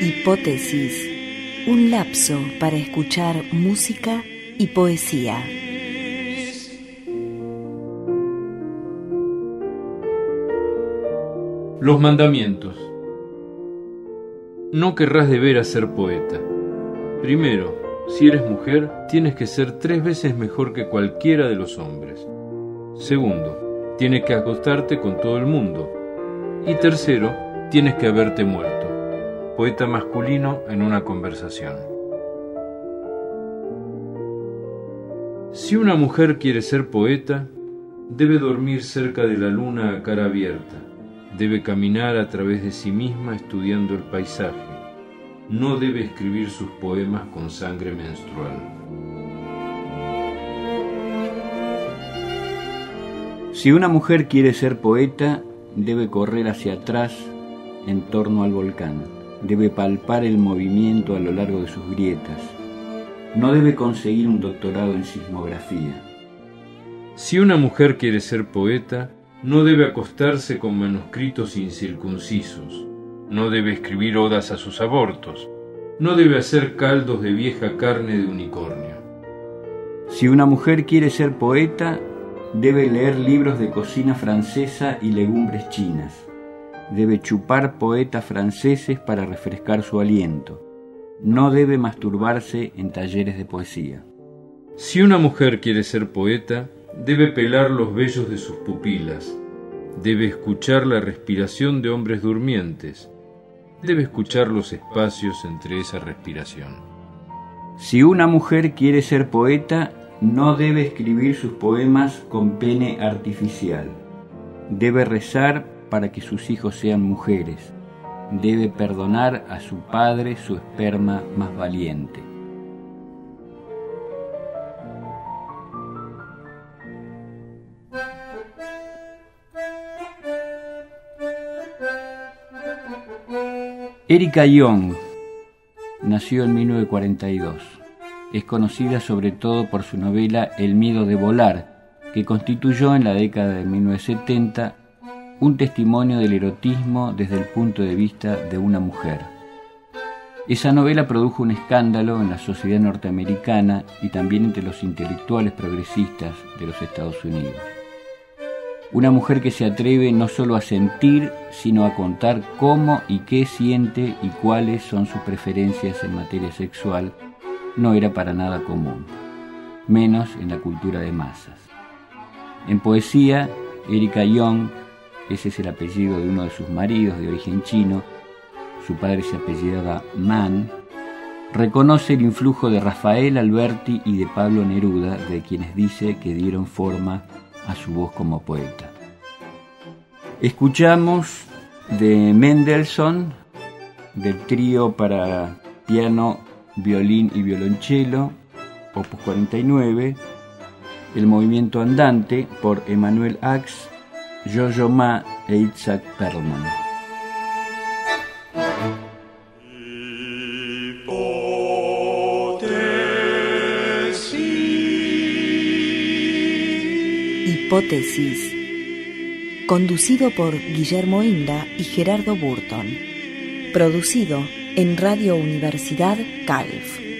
Hipótesis, un lapso para escuchar música y poesía. Los mandamientos. No querrás deber a ser poeta. Primero, si eres mujer, tienes que ser tres veces mejor que cualquiera de los hombres. Segundo, tienes que acostarte con todo el mundo. Y tercero, tienes que haberte muerto. Poeta masculino en una conversación. Si una mujer quiere ser poeta, debe dormir cerca de la luna a cara abierta Debe caminar a través de sí misma estudiando el paisaje. No debe escribir sus poemas con sangre menstrual. Si una mujer quiere ser poeta, debe correr hacia atrás en torno al volcán. Debe palpar el movimiento a lo largo de sus grietas. No debe conseguir un doctorado en sismografía. Si una mujer quiere ser poeta, no debe acostarse con manuscritos incircuncisos, no debe escribir odas a sus abortos, no debe hacer caldos de vieja carne de unicornio. Si una mujer quiere ser poeta, debe leer libros de cocina francesa y legumbres chinas. Debe chupar poetas franceses para refrescar su aliento. No debe masturbarse en talleres de poesía. Si una mujer quiere ser poeta, debe pelar los vellos de sus pupilas, debe escuchar la respiración de hombres durmientes, debe escuchar los espacios entre esa respiración. Si una mujer quiere ser poeta, no debe escribir sus poemas con pene artificial. Debe rezar para que sus hijos sean mujeres. Debe perdonar a su padre su esperma más valiente. Erika Young nació en 1942. Es conocida sobre todo por su novela El miedo de volar, que constituyó en la década de 1970 un testimonio del erotismo desde el punto de vista de una mujer. Esa novela produjo un escándalo en la sociedad norteamericana y también entre los intelectuales progresistas de los Estados Unidos. Una mujer que se atreve no solo a sentir, sino a contar cómo y qué siente y cuáles son sus preferencias en materia sexual, no era para nada común, menos en la cultura de masas. En poesía, Erika Young, ese es el apellido de uno de sus maridos de origen chino, su padre se apellidaba Man, reconoce el influjo de Rafael Alberti y de Pablo Neruda, de quienes dice que dieron forma a su voz como poeta. Escuchamos de Mendelssohn, del trío para piano, violín y violonchelo, opus 49, el movimiento andante por Emmanuel Ax, Jojo Ma e Isaac Perlman. Hipótesis. Conducido por Guillermo Inda y Gerardo Burton. Producido en Radio Universidad Calf.